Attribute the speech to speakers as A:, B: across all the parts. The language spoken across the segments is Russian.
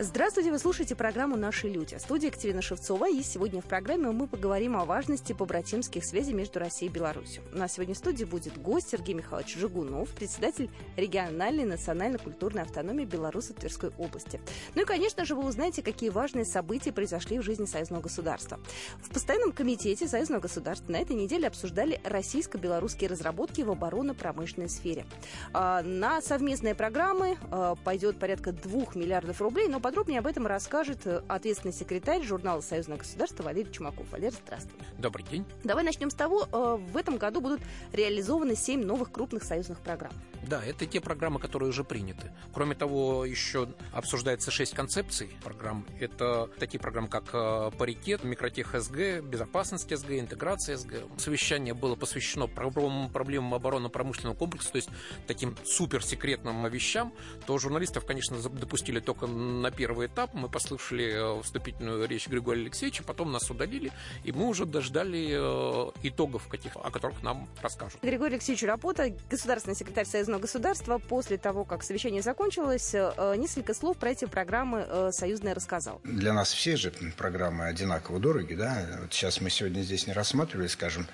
A: Здравствуйте, вы слушаете программу «Наши люди». Студия Екатерина Шевцова. И сегодня в программе мы поговорим о важности побратимских связей между Россией и Беларусью. У нас сегодня в студии будет гость Сергей Михайлович Жигунов, председатель региональной национально-культурной автономии Беларуси Тверской области. Ну и, конечно же, вы узнаете, какие важные события произошли в жизни союзного государства. В постоянном комитете союзного государства на этой неделе обсуждали российско-белорусские разработки в оборонно-промышленной сфере. А, на совместные программы а, пойдет порядка 2 миллиардов рублей, но подробнее об этом расскажет э, ответственный секретарь журнала «Союзное государство» Валерий Чумаков. Валерий, здравствуй.
B: Добрый день.
A: Давай начнем с того, э, в этом году будут реализованы семь новых крупных союзных программ.
B: Да, это те программы, которые уже приняты. Кроме того, еще обсуждается шесть концепций программ. Это такие программы, как э, паритет, микротех СГ, безопасность СГ, интеграция СГ. Совещание было посвящено проблемам оборонно-промышленного комплекса, то есть таким суперсекретным вещам. То журналистов, конечно, допустили только на первый этап, мы послушали э, вступительную речь Григория Алексеевича, потом нас удалили, и мы уже дождали э, итогов, каких, о которых нам расскажут.
A: Григорий Алексеевич Рапота, государственный секретарь Союзного государства, после того, как совещание закончилось, э, несколько слов про эти программы союзные рассказал.
C: Для нас все же программы одинаково дороги, да. Вот сейчас мы сегодня здесь не рассматривали, скажем,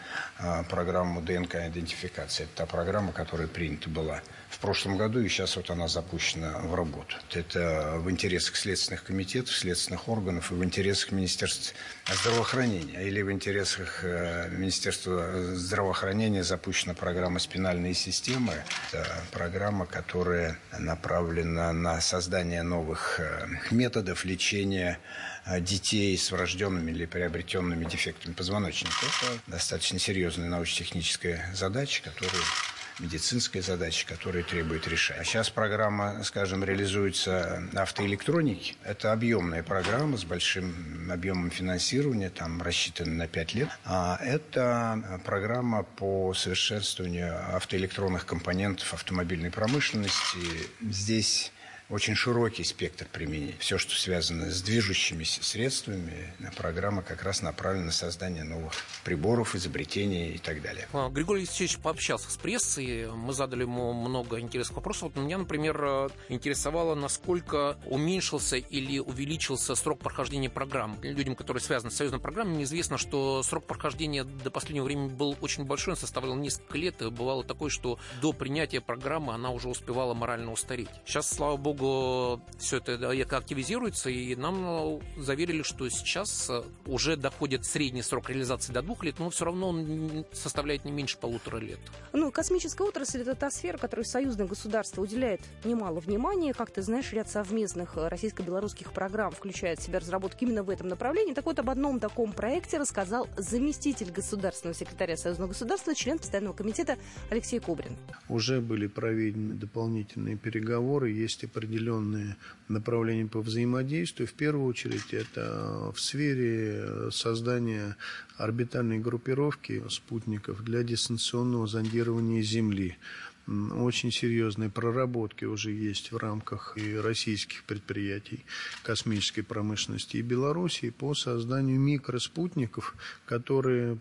C: программу ДНК-идентификации. Это та программа, которая принята была прошлом году, и сейчас вот она запущена в работу. Это в интересах следственных комитетов, следственных органов и в интересах Министерства здравоохранения. Или в интересах э, Министерства здравоохранения запущена программа «Спинальные системы». Это программа, которая направлена на создание новых э, методов лечения э, детей с врожденными или приобретенными дефектами позвоночника. Это достаточно серьезная научно-техническая задача, которую медицинская задача, которая требует решения. А сейчас программа, скажем, реализуется автоэлектроники. Это объемная программа с большим объемом финансирования, там рассчитана на 5 лет. А это программа по совершенствованию автоэлектронных компонентов автомобильной промышленности. Здесь очень широкий спектр применений. Все, что связано с движущимися средствами, программа как раз направлена на создание новых приборов, изобретений и так далее.
B: А, Григорий Алексеевич пообщался с прессой, мы задали ему много интересных вопросов. Вот меня, например, э, интересовало, насколько уменьшился или увеличился срок прохождения программ. Людям, которые связаны с союзной программой, известно, что срок прохождения до последнего времени был очень большой, он составлял несколько лет, и бывало такое, что до принятия программы она уже успевала морально устареть. Сейчас, слава богу, итогу все это активизируется, и нам заверили, что сейчас уже доходит средний срок реализации до двух лет, но все равно он составляет не меньше полутора лет.
A: Ну, космическая отрасль – это та сфера, которой союзное государство уделяет немало внимания. Как ты знаешь, ряд совместных российско-белорусских программ включает в себя разработки именно в этом направлении. Так вот, об одном таком проекте рассказал заместитель государственного секретаря союзного государства, член постоянного комитета Алексей Кубрин.
D: Уже были проведены дополнительные переговоры, есть определенные определенные направления по взаимодействию. В первую очередь это в сфере создания орбитальной группировки спутников для дистанционного зондирования Земли очень серьезные проработки уже есть в рамках и российских предприятий космической промышленности и Белоруссии по созданию микроспутников, которые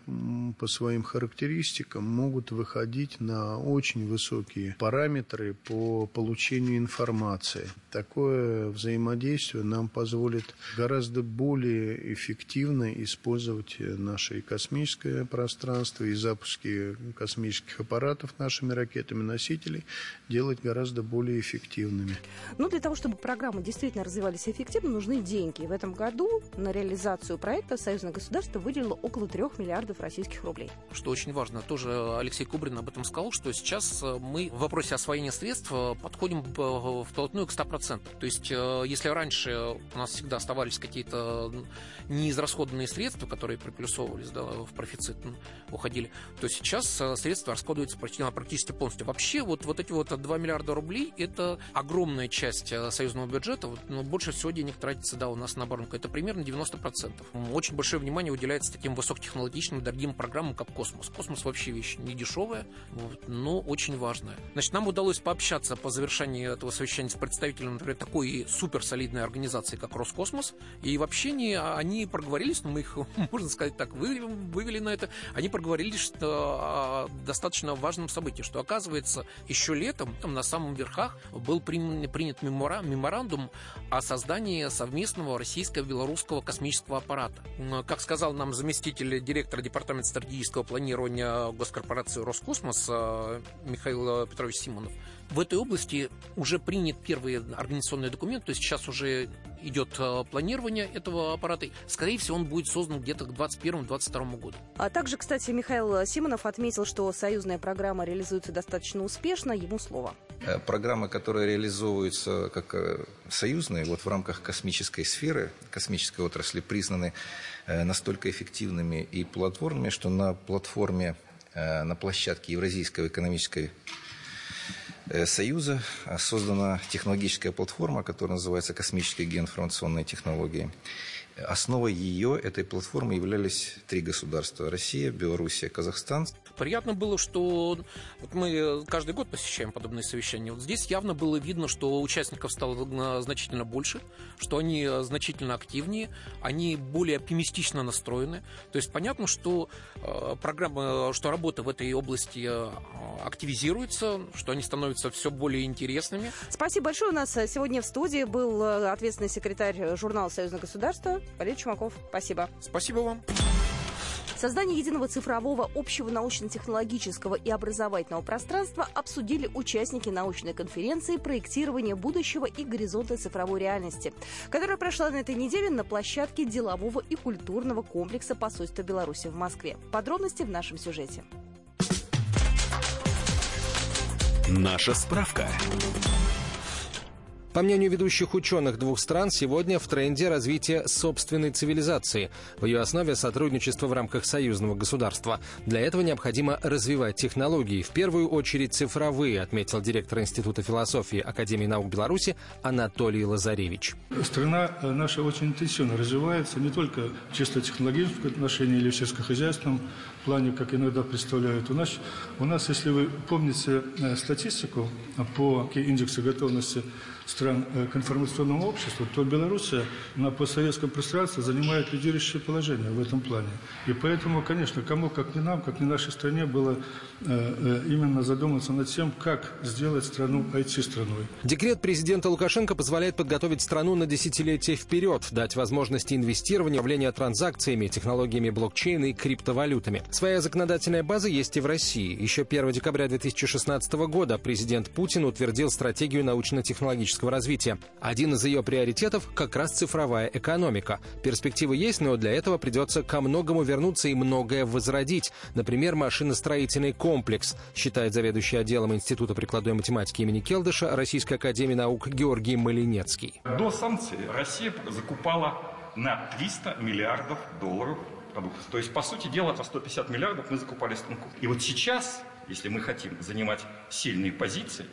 D: по своим характеристикам могут выходить на очень высокие параметры по получению информации. Такое взаимодействие нам позволит гораздо более эффективно использовать наше космическое пространство и запуски космических аппаратов нашими ракетами носителей делать гораздо более эффективными.
A: Ну, для того, чтобы программы действительно развивались эффективно, нужны деньги. В этом году на реализацию проекта Союзное государство выделило около трех миллиардов российских рублей.
B: Что очень важно, тоже Алексей Кубрин об этом сказал, что сейчас э, мы в вопросе освоения средств э, подходим вплотную к 100%. То есть, э, если раньше у нас всегда оставались какие-то неизрасходные средства, которые приплюсовывались да, в профицит, уходили, то сейчас средства расходуются практически полностью вообще вот, вот эти вот 2 миллиарда рублей – это огромная часть э, союзного бюджета, вот, но больше всего денег тратится, да, у нас на оборонку. Это примерно 90%. Очень большое внимание уделяется таким высокотехнологичным, дорогим программам, как космос. Космос вообще вещь не дешевая, вот, но очень важная. Значит, нам удалось пообщаться по завершении этого совещания с представителем, например, такой суперсолидной организации, как Роскосмос, и в общении они проговорились, ну, мы их, можно сказать так, вывели на это, они проговорили, что достаточно важном событии, что, оказывается, еще летом там, на самом верхах был принят меморандум о создании совместного российско-белорусского космического аппарата. Как сказал нам заместитель директора Департамента стратегического планирования госкорпорации Роскосмос э, Михаил Петрович Симонов, в этой области уже принят первый организационный документ, то есть сейчас уже идет э, планирование этого аппарата. Скорее всего, он будет создан где-то к 2021-2022 году.
A: А также, кстати, Михаил Симонов отметил, что союзная программа реализуется достаточно успешно. Ему слово.
E: Э, программы, которые реализовываются как э, союзные, вот в рамках космической сферы, космической отрасли, признаны настолько эффективными и плодотворными, что на платформе, на площадке Евразийского экономической Э, Союза создана технологическая платформа, которая называется «Космические геоинформационные технологии». Основой ее, этой платформы, являлись три государства – Россия, Белоруссия, Казахстан.
B: Приятно было, что вот мы каждый год посещаем подобные совещания. Вот здесь явно было видно, что участников стало значительно больше, что они значительно активнее, они более оптимистично настроены. То есть понятно, что э, программа, что работа в этой области э, активизируется, что они становятся все более интересными.
A: Спасибо большое. У нас сегодня в студии был э, ответственный секретарь журнала «Союзное государство» Валерий Чумаков. Спасибо.
B: Спасибо вам.
A: Создание единого цифрового общего научно-технологического и образовательного пространства обсудили участники научной конференции «Проектирование будущего и горизонты цифровой реальности», которая прошла на этой неделе на площадке делового и культурного комплекса посольства Беларуси в Москве. Подробности в нашем сюжете.
F: Наша справка.
G: По мнению ведущих ученых двух стран, сегодня в тренде развитие собственной цивилизации. В ее основе сотрудничество в рамках союзного государства. Для этого необходимо развивать технологии, в первую очередь цифровые, отметил директор Института философии Академии наук Беларуси Анатолий Лазаревич.
H: Страна наша очень интенсивно развивается, не только чисто технологическом отношении или в сельскохозяйственном плане, как иногда представляют. У нас, у нас если вы помните э, статистику по индексу готовности стран э, к информационному обществу, то Белоруссия на постсоветском пространстве занимает лидирующее положение в этом плане. И поэтому, конечно, кому, как не нам, как не нашей стране, было э, э, именно задуматься над тем, как сделать страну IT-страной.
G: Декрет президента Лукашенко позволяет подготовить страну на десятилетие вперед, дать возможности инвестирования, управления транзакциями, технологиями блокчейна и криптовалютами. Своя законодательная база есть и в России. Еще 1 декабря 2016 года президент Путин утвердил стратегию научно-технологического экономического развития. Один из ее приоритетов – как раз цифровая экономика. Перспективы есть, но для этого придется ко многому вернуться и многое возродить. Например, машиностроительный комплекс, считает заведующий отделом Института прикладной математики имени Келдыша Российской академии наук Георгий Малинецкий.
I: До санкций Россия закупала на 300 миллиардов долларов продуктов. То есть, по сути дела, по 150 миллиардов мы закупали станков. И вот сейчас, если мы хотим занимать сильные позиции,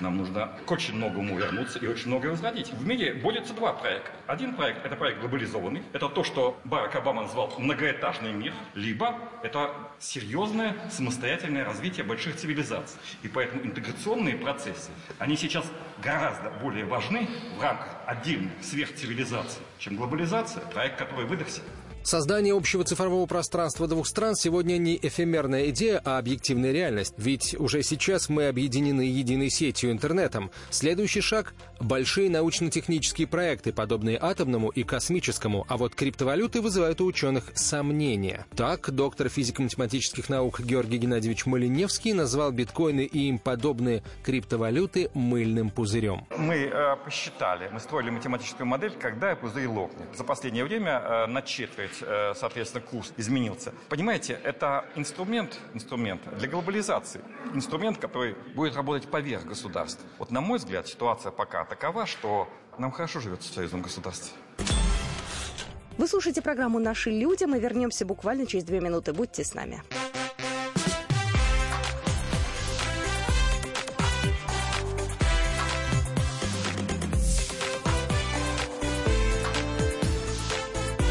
I: нам нужно к очень многому вернуться и очень многое возродить. В мире борются два проекта. Один проект – это проект глобализованный. Это то, что Барак Обама назвал многоэтажный мир. Либо это серьезное самостоятельное развитие больших цивилизаций. И поэтому интеграционные процессы, они сейчас гораздо более важны в рамках отдельных сверхцивилизаций, чем глобализация, проект, который выдохся.
G: Создание общего цифрового пространства двух стран сегодня не эфемерная идея, а объективная реальность. Ведь уже сейчас мы объединены единой сетью интернетом. Следующий шаг – большие научно-технические проекты, подобные атомному и космическому, а вот криптовалюты вызывают у ученых сомнения. Так, доктор физико-математических наук Георгий Геннадьевич Малиневский назвал биткоины и им подобные криптовалюты мыльным пузырем.
I: Мы э, посчитали, мы строили математическую модель, когда пузырь лопнет. За последнее время э, на четверть сказать, э, соответственно, курс изменился. Понимаете, это инструмент, инструмент для глобализации. Инструмент, который будет работать поверх государств. Вот, на мой взгляд, ситуация пока такова, что нам хорошо живется в союзном государстве.
A: Вы слушаете программу «Наши люди». Мы вернемся буквально через две минуты. Будьте с нами.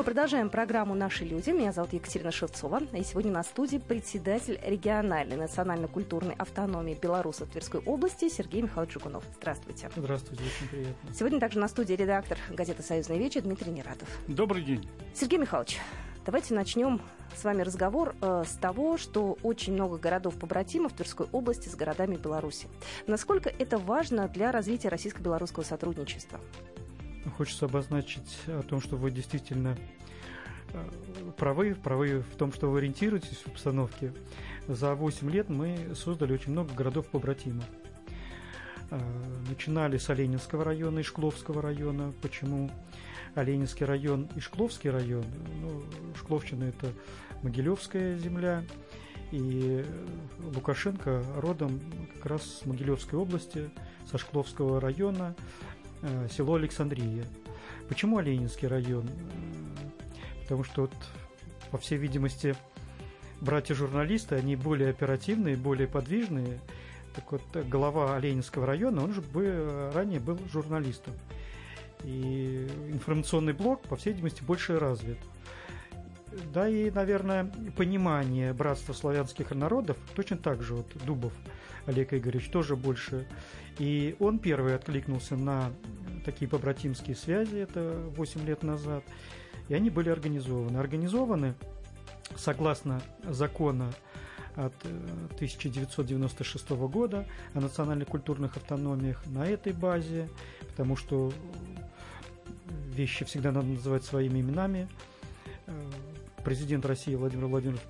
A: Мы продолжаем программу «Наши люди». Меня зовут Екатерина Шевцова. И сегодня на студии председатель региональной национально-культурной автономии Беларуси Тверской области Сергей Михайлович Жигунов. Здравствуйте.
J: Здравствуйте, очень приятно.
A: Сегодня также на студии редактор газеты «Союзная вечер» Дмитрий Нератов.
H: Добрый день.
A: Сергей Михайлович, давайте начнем с вами разговор э, с того, что очень много городов-побратимов Тверской области с городами Беларуси. Насколько это важно для развития российско-белорусского сотрудничества?
J: Хочется обозначить о том, что вы действительно э, правы, правы в том, что вы ориентируетесь в обстановке. За 8 лет мы создали очень много городов-побратимов. Э, начинали с Оленинского района и Шкловского района. Почему Оленинский район и Шкловский район? Ну, Шкловщина – это Могилевская земля, и Лукашенко родом как раз с Могилевской области, со Шкловского района – село Александрия. Почему Оленинский район? Потому что, вот, по всей видимости, братья-журналисты, они более оперативные, более подвижные. Так вот, глава Оленинского района, он же бы, ранее был журналистом. И информационный блок, по всей видимости, больше развит. Да и, наверное, понимание братства славянских народов точно так же, вот Дубов Олег Игоревич тоже больше. И он первый откликнулся на такие побратимские связи, это 8 лет назад, и они были организованы. Организованы согласно закона от 1996 э, года о национально-культурных автономиях на этой базе, потому что вещи всегда надо называть своими именами. Э, президент России Владимир Владимирович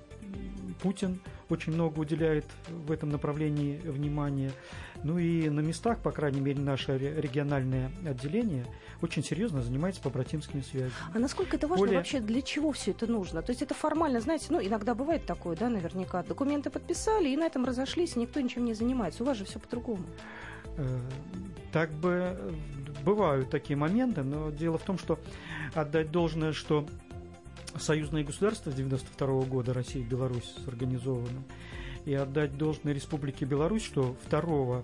J: Путин очень много уделяет в этом направлении внимания. Ну и на местах, по крайней мере, наше региональное отделение очень серьезно занимается побратимскими связями.
A: А насколько это важно Более... вообще, для чего все это нужно? То есть это формально, знаете, ну иногда бывает такое, да, наверняка, документы подписали и на этом разошлись, никто ничем не занимается. У вас же все по-другому.
J: Э, так бы бывают такие моменты, но дело в том, что отдать должное, что союзное государство с 92 года Россия и Беларусь сорганизованы. И отдать должное Республике Беларусь, что 2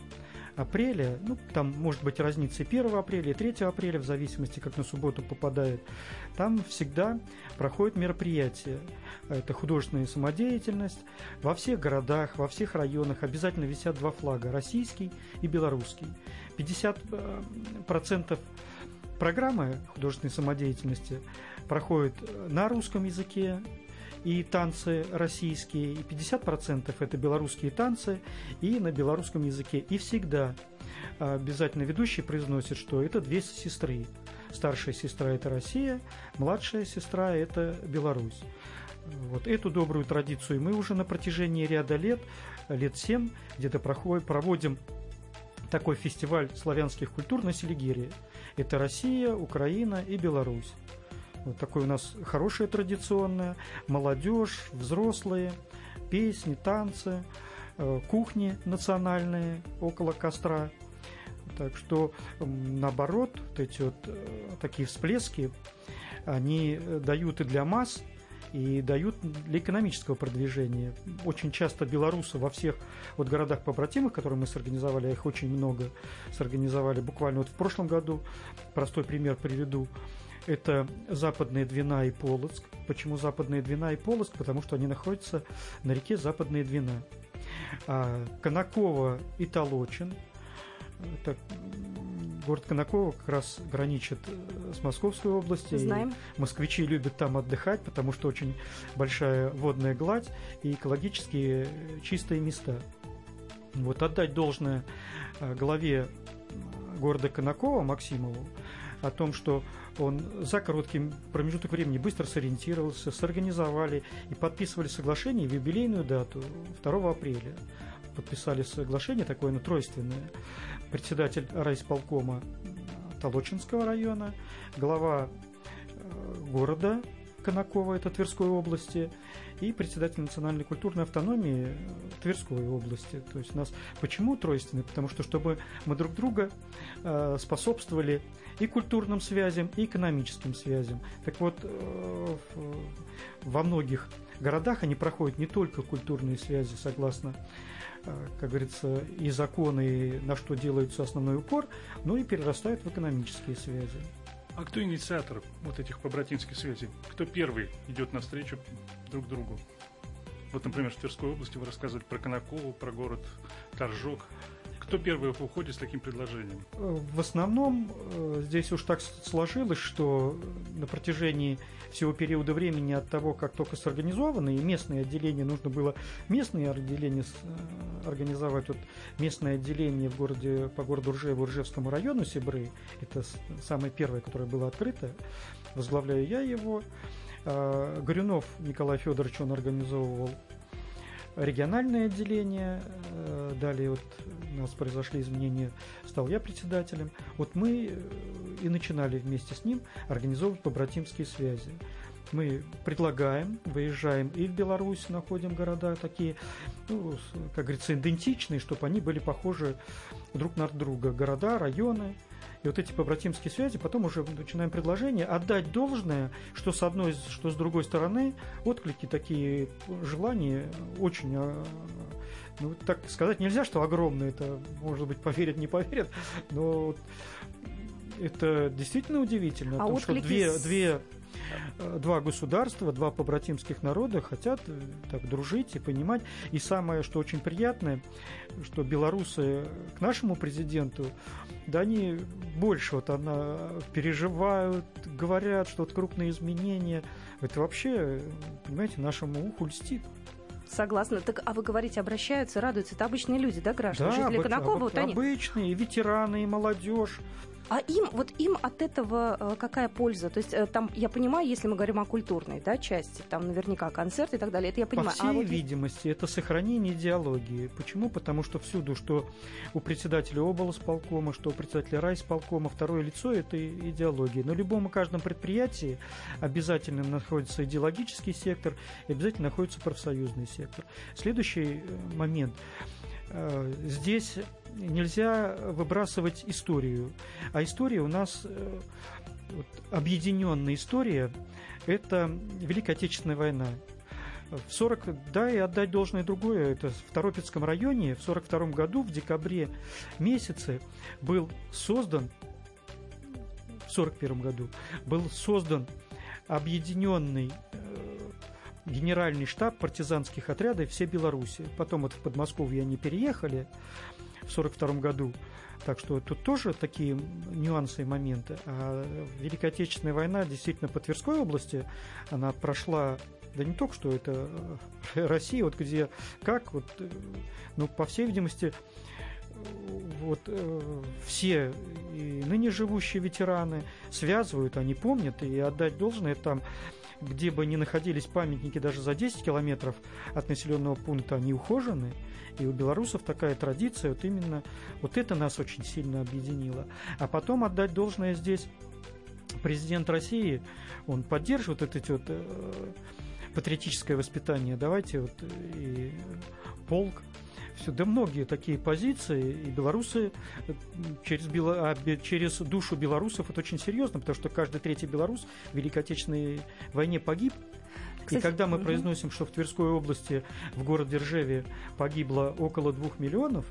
J: апреля, ну, там может быть разница 1 апреля и 3 апреля, в зависимости, как на субботу попадает, там всегда проходит мероприятие. Это художественная самодеятельность. Во всех городах, во всех районах обязательно висят два флага, российский и белорусский. 50% э, программы художественной самодеятельности проходит на русском языке и танцы российские, и 50% это белорусские танцы и на белорусском языке. И всегда обязательно ведущий произносит, что это две сестры. Старшая сестра – это Россия, младшая сестра – это Беларусь. Вот эту добрую традицию мы уже на протяжении ряда лет, лет семь, где-то проводим такой фестиваль славянских культур на Селигерии. Это Россия, Украина и Беларусь. Вот такое у нас хорошее традиционное. Молодежь, взрослые, песни, танцы, э, кухни национальные около костра. Так что, наоборот, вот эти вот э, такие всплески, они дают и для масс, и дают для экономического продвижения. Очень часто белорусы во всех вот городах побратимых, которые мы сорганизовали, а их очень много сорганизовали буквально вот в прошлом году, простой пример приведу, это Западная Двина и Полоцк. Почему Западная Двина и Полоцк? Потому что они находятся на реке Западная Двина. А Конаково и Толочин. Это город Конаково как раз граничит э, с Московской областью.
A: Знаем.
J: И москвичи любят там отдыхать, потому что очень большая водная гладь и экологически э, чистые места. Вот отдать должное э, главе города Конакова Максимову, о том, что он за короткий промежуток времени быстро сориентировался, сорганизовали и подписывали соглашение в юбилейную дату 2 апреля. Подписали соглашение такое, тройственное. Председатель райисполкома Толочинского района, глава э, города Конакова, это Тверской области, и председатель национальной культурной автономии Тверской области. То есть у нас почему тройственный? Потому что чтобы мы друг друга э, способствовали и культурным связям, и экономическим связям. Так вот, э, во многих городах они проходят не только культурные связи, согласно как говорится, и законы, и на что делается основной упор, но и перерастают в экономические связи.
H: А кто инициатор вот этих побратимских связей? Кто первый идет навстречу друг другу? Вот, например, в Тверской области вы рассказывали про Конакову, про город Торжок. Кто первый уходит с таким предложением?
J: В основном э, здесь уж так сложилось, что на протяжении всего периода времени от того, как только сорганизованы, и местные отделения, нужно было местные отделения э, организовать. Вот местное отделение в городе, по городу Ржеву, Ржевскому району Сибры, это самое первое, которое было открыто, возглавляю я его. Горюнов Николай Федорович, он организовывал региональное отделение. Э, далее вот у нас произошли изменения, стал я председателем. Вот мы э, и начинали вместе с ним организовывать побратимские связи. Мы предлагаем, выезжаем и в Беларусь, находим города такие, ну, как говорится, идентичные, чтобы они были похожи друг на друга. Города, районы, и вот эти побратимские связи, потом уже начинаем предложение отдать должное, что с одной, что с другой стороны, отклики такие желания очень а, ну, так сказать нельзя, что огромные, это, может быть, поверят, не поверят, но это действительно удивительно. А том, что две, две два государства, два побратимских народа хотят э, так дружить и понимать. И самое, что очень приятное, что белорусы к нашему президенту, да они больше вот она переживают, говорят, что вот крупные изменения, это вообще, понимаете, нашему уху льстит.
A: Согласна. Так, а вы говорите, обращаются, радуются. Это обычные люди, да, граждане? Да, Жители Конакова, об, вот
J: они... обычные, ветераны, и молодежь.
A: А им, вот им от этого э, какая польза? То есть э, там, я понимаю, если мы говорим о культурной да, части, там наверняка концерты и так далее, это я понимаю.
J: По всей а вот... видимости, это сохранение идеологии. Почему? Потому что всюду, что у председателя облсполкома, что у председателя райсполкома, второе лицо – это идеология. На любом и каждом предприятии обязательно находится идеологический сектор и обязательно находится профсоюзный сектор. Следующий э, момент. Здесь нельзя выбрасывать историю. А история у нас э, вот, объединенная история – это Великая Отечественная война. В 40, да, и отдать должное другое, это в Торопецком районе в 42 году, в декабре месяце, был создан, в 41 году, был создан объединенный э, генеральный штаб партизанских отрядов всей Беларуси. Потом вот в Подмосковье они переехали, в 1942 году. Так что тут тоже такие нюансы и моменты. А Великая Отечественная война действительно по Тверской области, она прошла да не только что это э, Россия, вот где, как, вот, э, ну, по всей видимости, вот э, все и ныне живущие ветераны связывают, они помнят, и отдать должное там где бы ни находились памятники даже за 10 километров от населенного пункта, они ухожены. И у белорусов такая традиция, вот именно вот это нас очень сильно объединило. А потом отдать должное здесь президент России, он поддерживает эти вот э, патриотическое воспитание. Давайте вот и полк все, да многие такие позиции, и белорусы э, через, бело, а, через душу белорусов это очень серьезно, потому что каждый третий белорус в Великой Отечественной войне погиб. Кстати, и когда мы угу. произносим, что в Тверской области, в городе Ржеве погибло около двух миллионов,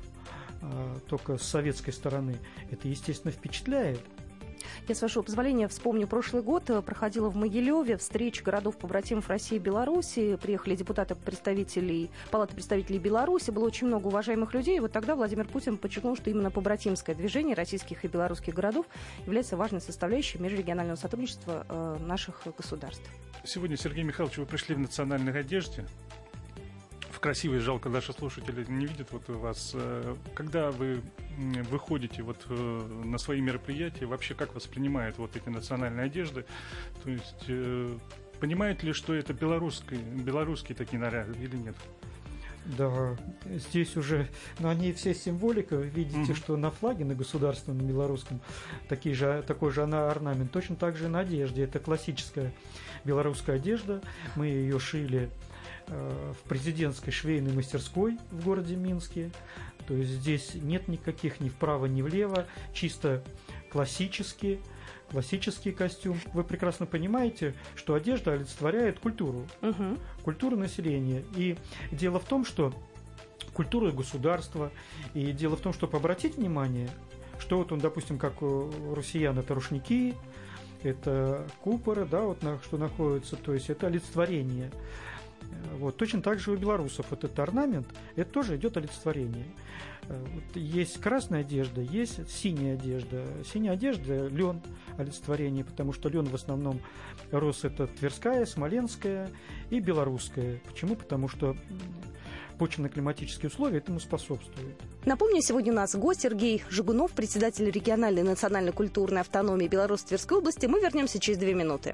J: а, только с советской стороны, это, естественно, впечатляет.
A: Я, с вашего позволения, вспомню прошлый год. Проходила в Могилеве встреча городов-побратимов России и Беларуси. Приехали депутаты представителей, Палаты представителей Беларуси. Было очень много уважаемых людей. И вот тогда Владимир Путин подчеркнул, что именно побратимское движение российских и белорусских городов является важной составляющей межрегионального сотрудничества э, наших государств.
H: Сегодня, Сергей Михайлович, вы пришли в национальной одежде, в красивой, жалко, наши слушатели не видят вот вас. Э, когда вы выходите вот э, на свои мероприятия, вообще как воспринимают вот эти национальные одежды? То есть э, понимают ли, что это белорусские, белорусские такие наряды или нет?
J: Да, здесь уже, но они все символика, видите, mm-hmm. что на флаге, на государственном белорусском, такие же, такой же она орнамент, точно так же и на одежде. Это классическая белорусская одежда, мы ее шили в президентской швейной мастерской в городе Минске. То есть здесь нет никаких ни вправо, ни влево, чисто классические классический костюм. Вы прекрасно понимаете, что одежда олицетворяет культуру, угу. культуру населения. И дело в том, что культура государства, и дело в том, чтобы обратить внимание, что вот он, допустим, как у россиян это рушники, это купоры, да, вот на, что находится, то есть это олицетворение. Вот. Точно так же у белорусов этот орнамент, это тоже идет олицетворение. Э, вот есть красная одежда, есть синяя одежда. Синяя одежда – лен олицетворение, потому что лен в основном рос это Тверская, Смоленская и Белорусская. Почему? Потому что почвенно-климатические условия этому способствуют.
A: Напомню, сегодня у нас гость Сергей Жигунов, председатель региональной национальной культурной автономии Беларуси Тверской области. Мы вернемся через две минуты.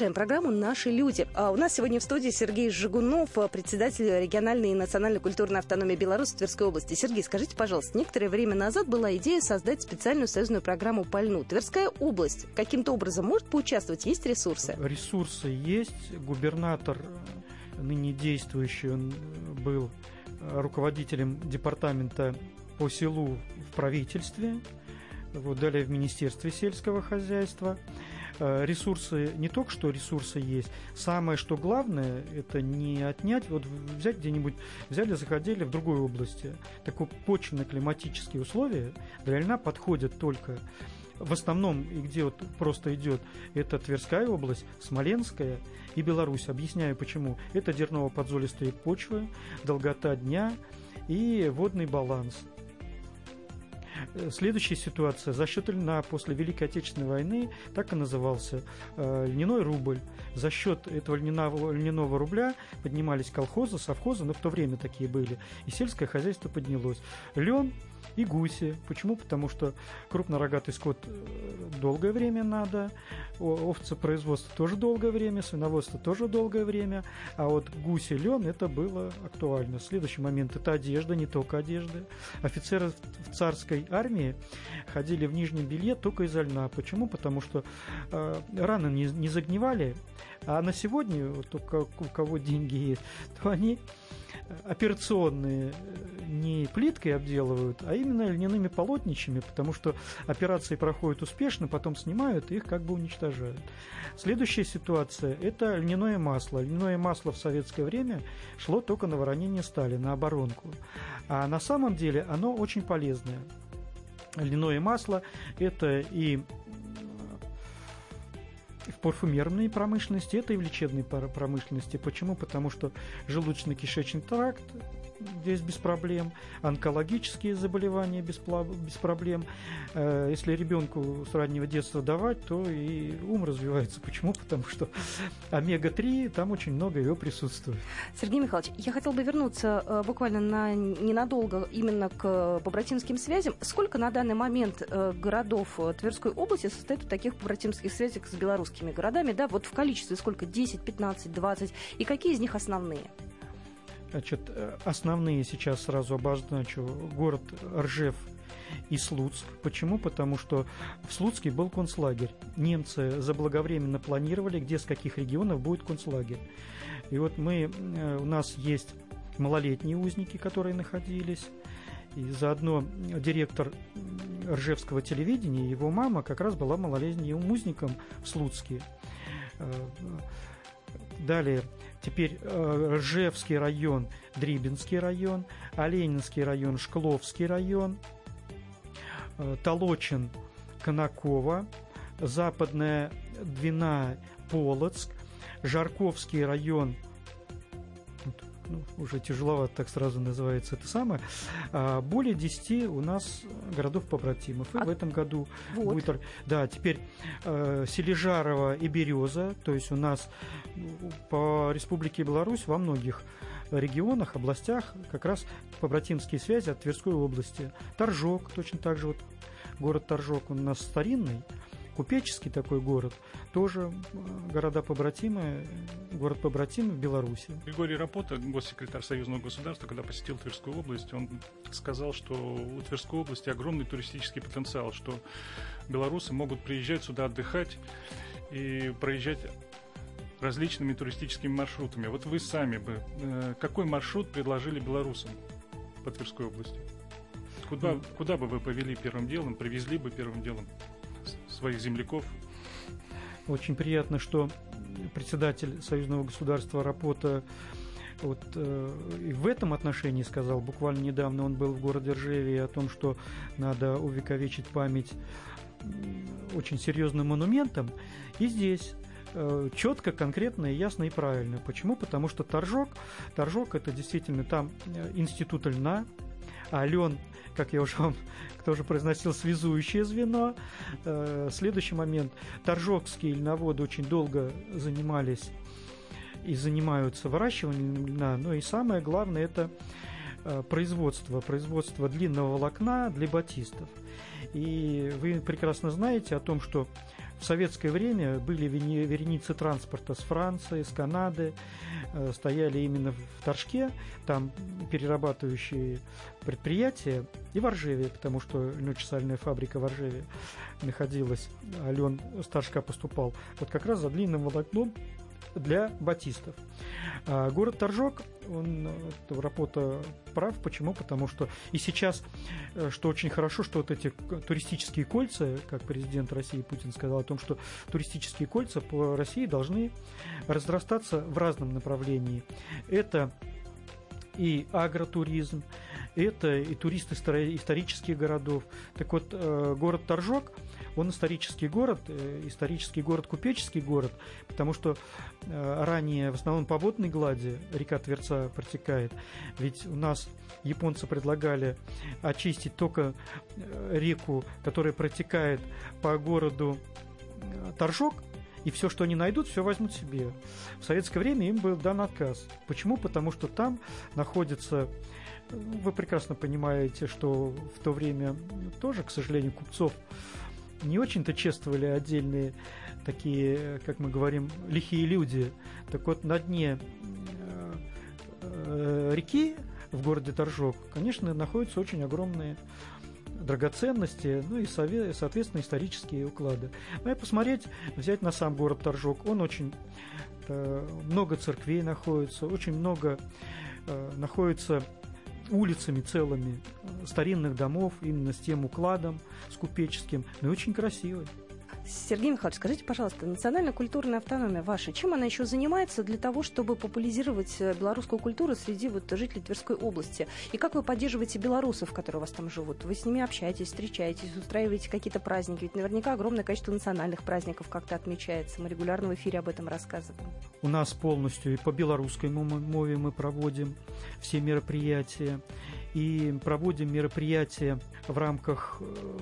A: Продолжаем программу «Наши люди». А у нас сегодня в студии Сергей Жигунов, председатель региональной и национальной культурной автономии Беларуси Тверской области. Сергей, скажите, пожалуйста, некоторое время назад была идея создать специальную союзную программу «Пальну». Тверская область каким-то образом может поучаствовать? Есть ресурсы?
J: Ресурсы есть. Губернатор, ныне действующий, он был руководителем департамента по селу в правительстве вот, далее в Министерстве сельского хозяйства. Э, ресурсы, не только что ресурсы есть, самое что главное, это не отнять, вот взять где-нибудь, взяли, заходили в другой области. Такое почвенно-климатические условия для льна подходят только в основном, и где вот просто идет, это Тверская область, Смоленская и Беларусь. Объясняю почему. Это дерново-подзолистые почвы, долгота дня и водный баланс. Э, следующая ситуация. За счет льна после Великой Отечественной войны так и назывался э, льняной рубль. За счет этого льняного, льняного рубля поднимались колхозы, совхозы, но в то время такие были, и сельское хозяйство поднялось. Лен и гуси. Почему? Потому что крупнорогатый скот э, долгое время надо, овцепроизводство тоже долгое время, свиноводство тоже долгое время, а вот гуси, лен это было актуально. Следующий момент – это одежда, не только одежда. Офицеры в царской армии ходили в нижнем белье только из льна. Почему? Потому что э, раны не, не загнивали, а на сегодня, у, у кого деньги есть, то они операционные э, не плиткой обделывают, а именно льняными полотнищами, потому что операции проходят успешно, потом снимают и их как бы уничтожают. Следующая ситуация – это льняное масло. Льняное масло в советское время шло только на воронение стали, на оборонку. А на самом деле оно очень полезное. Льняное масло – это и в парфюмерной промышленности, это и в лечебной промышленности. Почему? Потому что желудочно-кишечный тракт здесь без проблем, онкологические заболевания без, без проблем. Э, если ребенку с раннего детства давать, то и ум развивается. Почему? Потому что омега-3, там очень много его присутствует.
A: Сергей Михайлович, я хотел бы вернуться э, буквально на ненадолго именно к побратимским связям. Сколько на данный момент э, городов Тверской области состоит в таких побратимских связях с белорусскими городами? Да, вот в количестве сколько? 10, 15, 20? И какие из них основные?
J: Значит, э, основные сейчас сразу обозначу. Город Ржев и Слуцк. Почему? Потому что в Слуцке был концлагерь. Немцы заблаговременно планировали, где с каких регионов будет концлагерь. И вот мы, э, у нас есть малолетние узники, которые находились, и заодно директор Ржевского телевидения, его мама как раз была малолетним узником в Слуцке. Э, далее, теперь э, Ржевский район, Дрибинский район, Оленинский район, Шкловский район, э, Толочин, Конакова, Западная Двина, Полоцк, Жарковский район – ну, уже тяжеловато так сразу называется это самое, а, более 10 у нас городов-побратимов. И а... в этом году вот. будет... Да, теперь э, Сележарова и Береза, то есть у нас по Республике Беларусь во многих регионах, областях как раз побратимские связи от Тверской области. Торжок, точно так же вот город Торжок, он у нас старинный, купеческий такой город, тоже города-побратимы, город-побратим в Беларуси.
H: Григорий Рапота, госсекретарь Союзного государства, когда посетил Тверскую область, он сказал, что у Тверской области огромный туристический потенциал, что белорусы могут приезжать сюда отдыхать и проезжать различными туристическими маршрутами. Вот вы сами бы э, какой маршрут предложили белорусам по Тверской области? Куда, mm. куда бы вы повели первым делом, привезли бы первым делом? Своих земляков.
J: Очень приятно, что председатель союзного государства Рапота вот э, и в этом отношении сказал, буквально недавно он был в городе Ржеве о том, что надо увековечить память очень серьезным монументом. И здесь э, четко, конкретно, ясно и правильно. Почему? Потому что Торжок, Торжок это действительно там э, институт льна, а лен как я уже вам тоже произносил, связующее звено. Э, следующий момент. Торжокские льноводы очень долго занимались и занимаются выращиванием льна, но и самое главное это э, производство, производство длинного волокна для батистов. И вы прекрасно знаете о том, что в советское время были вереницы транспорта с Франции, с Канады, э, стояли именно в Торжке, там перерабатывающие предприятия, и в Оржеве, потому что льночесальная фабрика в Оржеве находилась, а лен с Торжка поступал, вот как раз за длинным волокном для батистов. А город Торжок, он, Рапота прав. Почему? Потому что и сейчас, э, что очень хорошо, что вот эти туристические кольца, как президент России Путин сказал о том, что туристические кольца по России должны разрастаться в разном направлении. Это и агротуризм, это и туристы исторических городов. Так вот, э, город Торжок – он исторический город, э, исторический город, купеческий город, потому что э, ранее в основном по водной глади река Тверца протекает. Ведь у нас японцы предлагали очистить только э, реку, которая протекает по городу Торжок, и все, что они найдут, все возьмут себе. В советское время им был дан отказ. Почему? Потому что там находится вы прекрасно понимаете, что в то время тоже, к сожалению, купцов не очень-то чествовали отдельные такие, как мы говорим, лихие люди. Так вот, на дне э, э, реки в городе Торжок, конечно, находятся очень огромные драгоценности, ну и, соответственно, исторические уклады. И посмотреть, взять на сам город Торжок, он очень э, много церквей находится, очень много находится улицами целыми э, старинных домов, именно с тем укладом, с купеческим, но и очень красивый.
A: Сергей Михайлович, скажите, пожалуйста, национальная культурная автономия ваша, чем она еще занимается для того, чтобы популяризировать э, белорусскую культуру среди вот жителей Тверской области? И как вы поддерживаете белорусов, которые у вас там живут? Вы с ними общаетесь, встречаетесь, устраиваете какие-то праздники? Ведь наверняка огромное количество национальных праздников как-то отмечается. Мы регулярно в эфире об этом рассказываем.
J: У нас полностью и по белорусской мове мы проводим все мероприятия и проводим мероприятия в рамках э,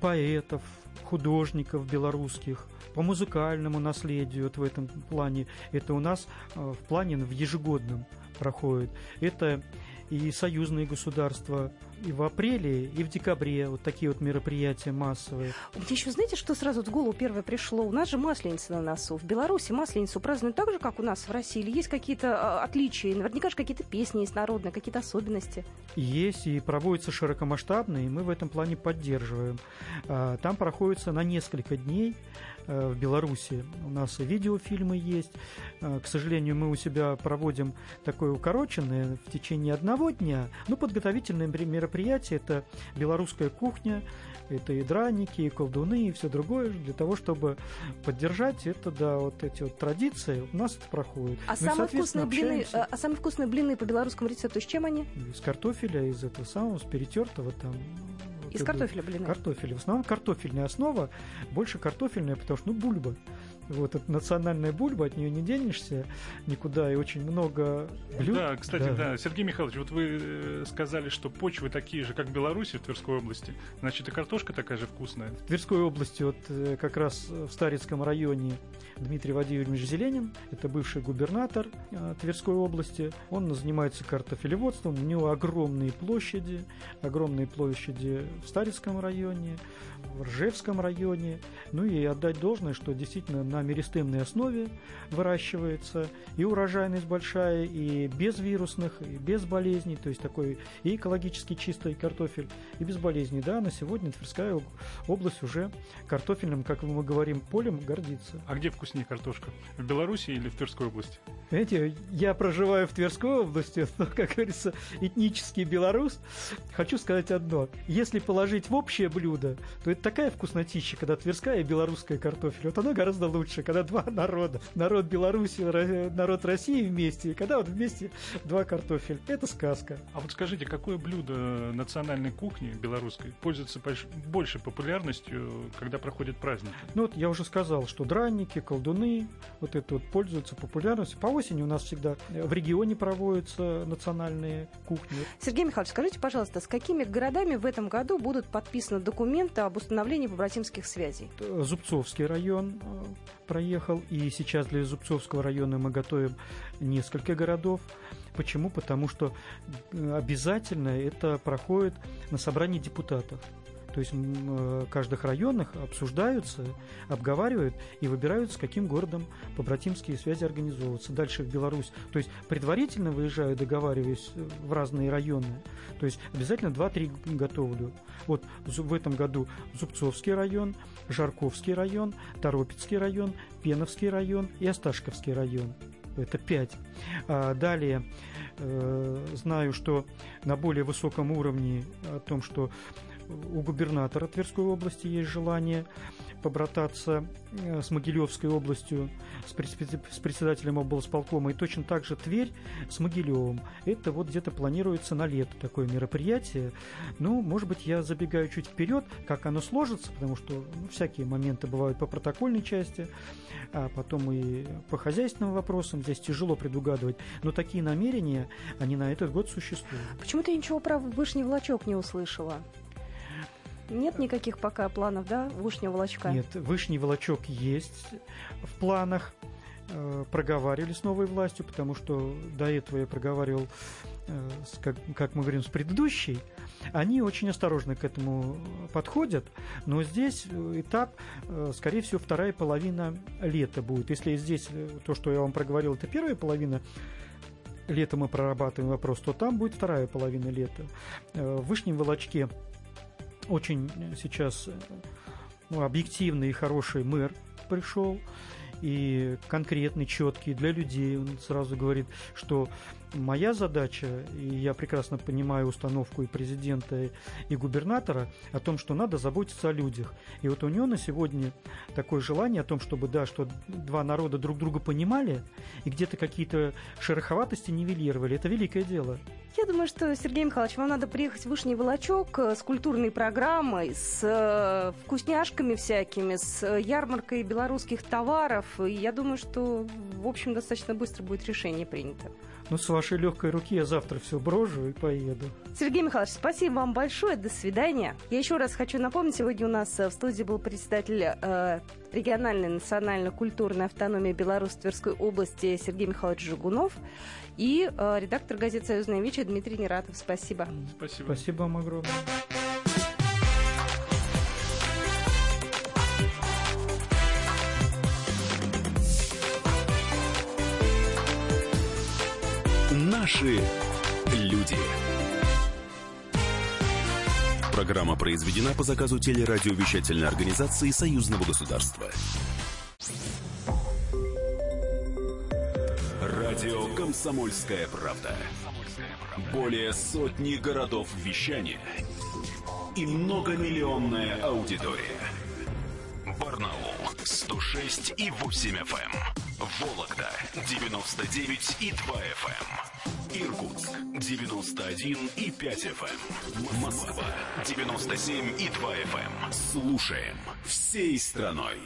J: поэтов, художников белорусских, по музыкальному наследию вот в этом плане. Это у нас э, в плане в ежегодном проходит. Это и союзные государства и в апреле, и в декабре вот такие вот мероприятия массовые.
A: Мне еще знаете, что сразу в голову первое пришло? У нас же Масленица на носу. В Беларуси Масленицу празднуют так же, как у нас в России? Или есть какие-то а, отличия? Наверняка же какие-то песни есть народные, какие-то особенности.
J: Есть и проводятся широкомасштабные, и мы в этом плане поддерживаем. А, там проходится на несколько дней в Беларуси. У нас и видеофильмы есть. А, к сожалению, мы у себя проводим такое укороченное в течение одного дня. Ну, подготовительное мероприятие – это белорусская кухня, это и драники, и колдуны, и все другое, для того, чтобы поддержать это, да, вот эти вот традиции, у нас это проходит.
A: А, ну, самые, вкусные блины, общаемся. а самые вкусные блины по белорусскому рецепту с чем они?
J: Из картофеля, из этого самого, с перетертого там
A: из картофеля блины?
J: Картофеля. В основном картофельная основа, больше картофельная, потому что, ну, бульба. Вот это национальная бульба, от нее не денешься никуда, и очень много блюд.
H: Да, кстати, да. да. Сергей Михайлович, вот вы э, сказали, что почвы такие же, как в Беларуси, в Тверской области. Значит, и картошка такая же вкусная.
J: В Тверской области, вот э, как раз в Старицком районе Дмитрий Владимирович Зеленин, это бывший губернатор э, Тверской области. Он занимается картофелеводством, у него огромные площади, огромные площади в Старицком районе, в Ржевском районе. Ну и отдать должное, что действительно на меристемной основе выращивается и урожайность большая, и без вирусных, и без болезней, то есть такой и экологически чистый картофель, и без болезней. Да, на сегодня Тверская область уже картофельным, как мы говорим, полем гордится.
H: А где вкуснее картошка? В Беларуси или в Тверской области?
J: Знаете, я проживаю в Тверской области, но, как говорится, этнический белорус. Хочу сказать одно. Если положить в общее блюдо, то это такая вкуснотища, когда тверская и белорусская картофель. Вот оно гораздо лучше, когда два народа. Народ Беларуси, народ России вместе, и когда вот вместе два картофель. Это сказка.
H: А вот скажите, какое блюдо национальной кухни белорусской пользуется больше популярностью, когда проходят праздники?
J: Ну вот я уже сказал, что драники, колдуны, вот это вот пользуются популярностью. По осени у нас всегда в регионе проводятся национальные кухни.
A: Сергей Михайлович, скажите, пожалуйста, с какими городами в этом году будут подписаны документы об установлении установления побратимских связей.
J: Зубцовский район э, проехал, и сейчас для Зубцовского района мы готовим несколько городов. Почему? Потому что э, обязательно это проходит на собрании депутатов. То есть э, каждых районах обсуждаются, обговаривают и выбирают, с каким городом побратимские связи организовываться. Дальше в Беларусь. То есть предварительно выезжаю, договариваюсь в разные районы. То есть обязательно 2-3 готовлю. Вот в этом году Зубцовский район, Жарковский район, Торопецкий район, Пеновский район и Осташковский район. Это 5. А далее э, знаю, что на более высоком уровне о том, что у губернатора Тверской области есть желание побрататься э, с Могилевской областью, с председателем облсполкома, и точно так же Тверь с Могилевым. Это вот где-то планируется на лето такое мероприятие. Ну, может быть, я забегаю чуть вперед, как оно сложится, потому что ну, всякие моменты бывают по протокольной части, а потом и по хозяйственным вопросам. Здесь тяжело предугадывать, но такие намерения, они на этот год существуют.
A: Почему-то я ничего про вышний волочок не услышала. Нет никаких пока планов, да, вышнего волочка?
J: Нет, вышний волочок есть в планах. Э, проговаривали с новой властью, потому что до этого я проговаривал, э, как, как мы говорим, с предыдущей. Они очень осторожно к этому подходят, но здесь этап, э, скорее всего, вторая половина лета будет. Если здесь то, что я вам проговорил, это первая половина лета мы прорабатываем вопрос, то там будет вторая половина лета. В Вышнем Волочке очень сейчас ну, объективный и хороший мэр пришел, и конкретный, четкий для людей. Он сразу говорит, что моя задача, и я прекрасно понимаю установку и президента, и губернатора, о том, что надо заботиться о людях. И вот у него на сегодня такое желание о том, чтобы, да, что два народа друг друга понимали и где-то какие-то шероховатости нивелировали. Это великое дело.
A: Я думаю, что, Сергей Михайлович, вам надо приехать в Вышний Волочок э, с культурной программой, с э, вкусняшками всякими, с ярмаркой белорусских товаров. И я думаю, что в общем, достаточно быстро будет решение принято.
J: Ну, с вашей легкой руки я завтра все брожу и поеду.
A: Сергей Михайлович, спасибо вам большое. До свидания. Я еще раз хочу напомнить, сегодня у нас э, в студии был председатель э, региональной национально-культурной автономии Беларуси Тверской области Сергей Михайлович Жигунов и э, редактор газеты «Союзная Вечер» Дмитрий Нератов. Спасибо.
H: Спасибо.
J: Спасибо вам огромное.
F: Наши люди. Программа произведена по заказу телерадиовещательной организации Союзного государства. Радио «Комсомольская правда». Более сотни городов вещания и многомиллионная аудитория. Барнаул 106 и 8 FM. Вологда 99 и 2 FM. Иркутск 91 и 5 FM. Москва 97 и 2 FM. Слушаем всей страной.